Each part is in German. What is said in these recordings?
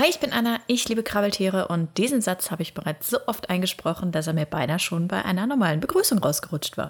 Hi, ich bin Anna, ich liebe Krabbeltiere und diesen Satz habe ich bereits so oft eingesprochen, dass er mir beinahe schon bei einer normalen Begrüßung rausgerutscht war.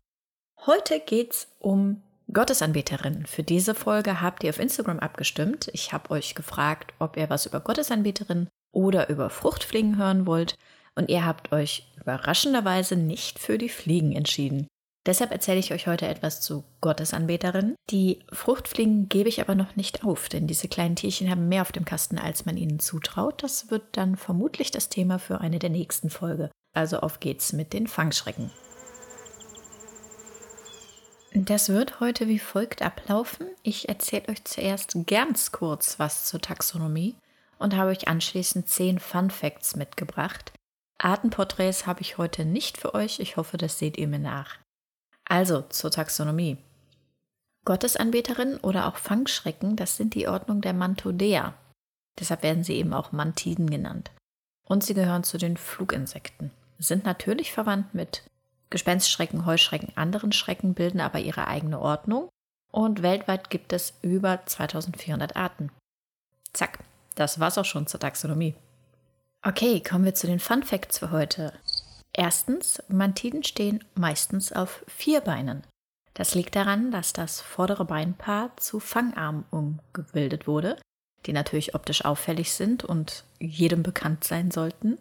Heute geht's um Gottesanbeterinnen. Für diese Folge habt ihr auf Instagram abgestimmt. Ich habe euch gefragt, ob ihr was über Gottesanbeterinnen oder über Fruchtfliegen hören wollt und ihr habt euch überraschenderweise nicht für die Fliegen entschieden. Deshalb erzähle ich euch heute etwas zu Gottesanbeterinnen. Die Fruchtfliegen gebe ich aber noch nicht auf, denn diese kleinen Tierchen haben mehr auf dem Kasten, als man ihnen zutraut. Das wird dann vermutlich das Thema für eine der nächsten Folge. Also auf geht's mit den Fangschrecken. Das wird heute wie folgt ablaufen. Ich erzähle euch zuerst ganz kurz was zur Taxonomie und habe euch anschließend zehn Fun Facts mitgebracht. Artenporträts habe ich heute nicht für euch. Ich hoffe, das seht ihr mir nach. Also zur Taxonomie. Gottesanbeterinnen oder auch Fangschrecken, das sind die Ordnung der Mantodea. Deshalb werden sie eben auch Mantiden genannt. Und sie gehören zu den Fluginsekten. Sind natürlich verwandt mit Gespenstschrecken, Heuschrecken, anderen Schrecken, bilden aber ihre eigene Ordnung. Und weltweit gibt es über 2400 Arten. Zack, das war's auch schon zur Taxonomie. Okay, kommen wir zu den Fun Facts für heute. Erstens, Mantiden stehen meistens auf vier Beinen. Das liegt daran, dass das vordere Beinpaar zu Fangarmen umgebildet wurde, die natürlich optisch auffällig sind und jedem bekannt sein sollten.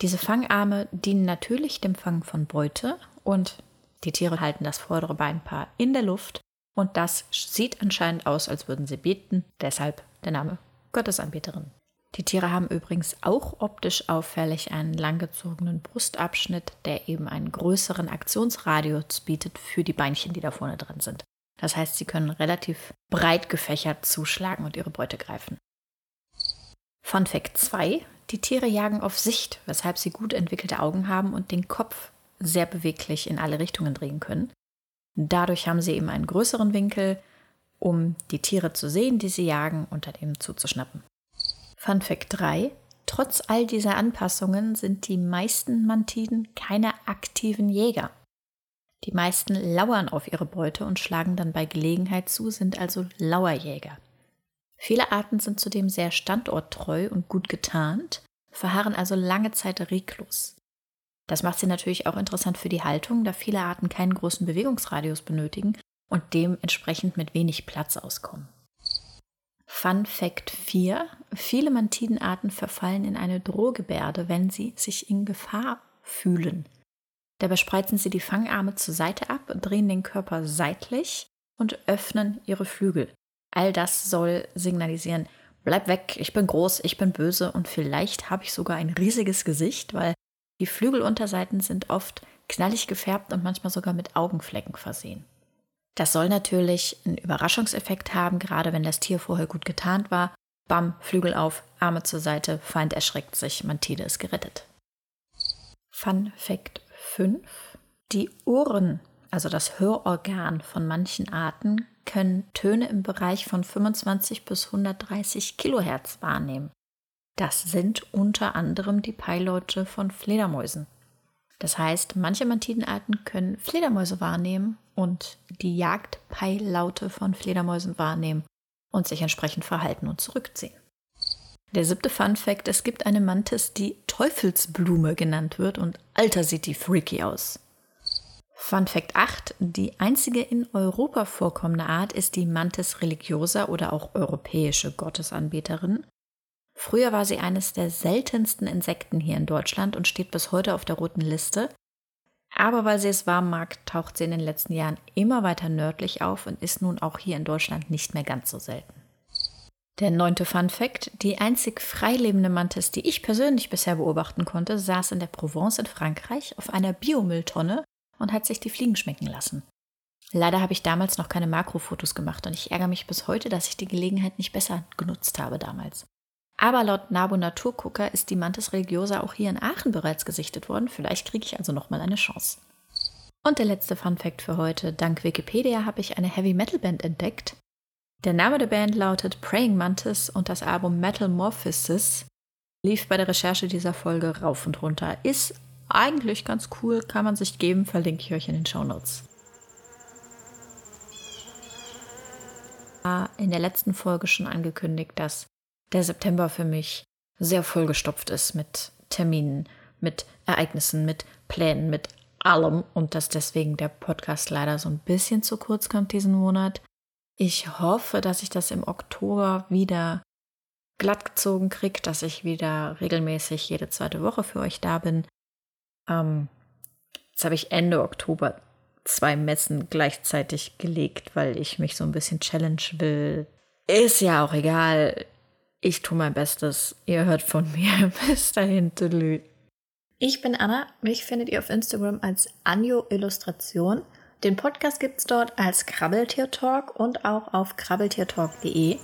Diese Fangarme dienen natürlich dem Fang von Beute und die Tiere halten das vordere Beinpaar in der Luft und das sieht anscheinend aus, als würden sie beten, deshalb der Name Gottesanbeterin. Die Tiere haben übrigens auch optisch auffällig einen langgezogenen Brustabschnitt, der eben einen größeren Aktionsradius bietet für die Beinchen, die da vorne drin sind. Das heißt, sie können relativ breit gefächert zuschlagen und ihre Beute greifen. Fun Fact 2. Die Tiere jagen auf Sicht, weshalb sie gut entwickelte Augen haben und den Kopf sehr beweglich in alle Richtungen drehen können. Dadurch haben sie eben einen größeren Winkel, um die Tiere zu sehen, die sie jagen und dann eben zuzuschnappen. Fun Fact 3. Trotz all dieser Anpassungen sind die meisten Mantiden keine aktiven Jäger. Die meisten lauern auf ihre Beute und schlagen dann bei Gelegenheit zu, sind also Lauerjäger. Viele Arten sind zudem sehr standorttreu und gut getarnt, verharren also lange Zeit reglos. Das macht sie natürlich auch interessant für die Haltung, da viele Arten keinen großen Bewegungsradius benötigen und dementsprechend mit wenig Platz auskommen. Fun Fact 4. Viele Mantidenarten verfallen in eine Drohgebärde, wenn sie sich in Gefahr fühlen. Dabei spreizen sie die Fangarme zur Seite ab, drehen den Körper seitlich und öffnen ihre Flügel. All das soll signalisieren, bleib weg, ich bin groß, ich bin böse und vielleicht habe ich sogar ein riesiges Gesicht, weil die Flügelunterseiten sind oft knallig gefärbt und manchmal sogar mit Augenflecken versehen. Das soll natürlich einen Überraschungseffekt haben, gerade wenn das Tier vorher gut getarnt war. Bam, Flügel auf, Arme zur Seite, Feind erschreckt sich, Mantide ist gerettet. Fun Fact 5. Die Ohren, also das Hörorgan von manchen Arten, können Töne im Bereich von 25 bis 130 Kilohertz wahrnehmen. Das sind unter anderem die Peilaute von Fledermäusen. Das heißt, manche Mantidenarten können Fledermäuse wahrnehmen und die Jagdpeillaute von Fledermäusen wahrnehmen und sich entsprechend verhalten und zurückziehen. Der siebte Fun Fact: Es gibt eine Mantis, die Teufelsblume genannt wird und alter sieht die freaky aus. Fun Fact 8: Die einzige in Europa vorkommende Art ist die Mantis religiosa oder auch europäische Gottesanbeterin. Früher war sie eines der seltensten Insekten hier in Deutschland und steht bis heute auf der roten Liste. Aber weil sie es warm mag, taucht sie in den letzten Jahren immer weiter nördlich auf und ist nun auch hier in Deutschland nicht mehr ganz so selten. Der neunte Fun Fact: Die einzig freilebende Mantis, die ich persönlich bisher beobachten konnte, saß in der Provence in Frankreich auf einer Biomülltonne und hat sich die Fliegen schmecken lassen. Leider habe ich damals noch keine Makrofotos gemacht und ich ärgere mich bis heute, dass ich die Gelegenheit nicht besser genutzt habe damals. Aber laut Nabo Naturgucker ist die Mantis religiosa auch hier in Aachen bereits gesichtet worden. Vielleicht kriege ich also nochmal eine Chance. Und der letzte Fun Fact für heute. Dank Wikipedia habe ich eine Heavy Metal Band entdeckt. Der Name der Band lautet Praying Mantis und das Album Metamorphosis lief bei der Recherche dieser Folge rauf und runter. Ist eigentlich ganz cool, kann man sich geben, verlinke ich euch in den Show Notes. In der letzten Folge schon angekündigt, dass der September für mich sehr vollgestopft ist mit Terminen, mit Ereignissen, mit Plänen, mit allem und dass deswegen der Podcast leider so ein bisschen zu kurz kommt diesen Monat. Ich hoffe, dass ich das im Oktober wieder glatt gezogen kriege, dass ich wieder regelmäßig jede zweite Woche für euch da bin. Ähm, jetzt habe ich Ende Oktober zwei Messen gleichzeitig gelegt, weil ich mich so ein bisschen challenge will. Ist ja auch egal. Ich tue mein Bestes. Ihr hört von mir. Bis dahin, Tüdelü. Ich bin Anna. Mich findet ihr auf Instagram als Anjo Illustration. Den Podcast gibt es dort als Krabbeltier Talk und auch auf krabbeltiertalk.de.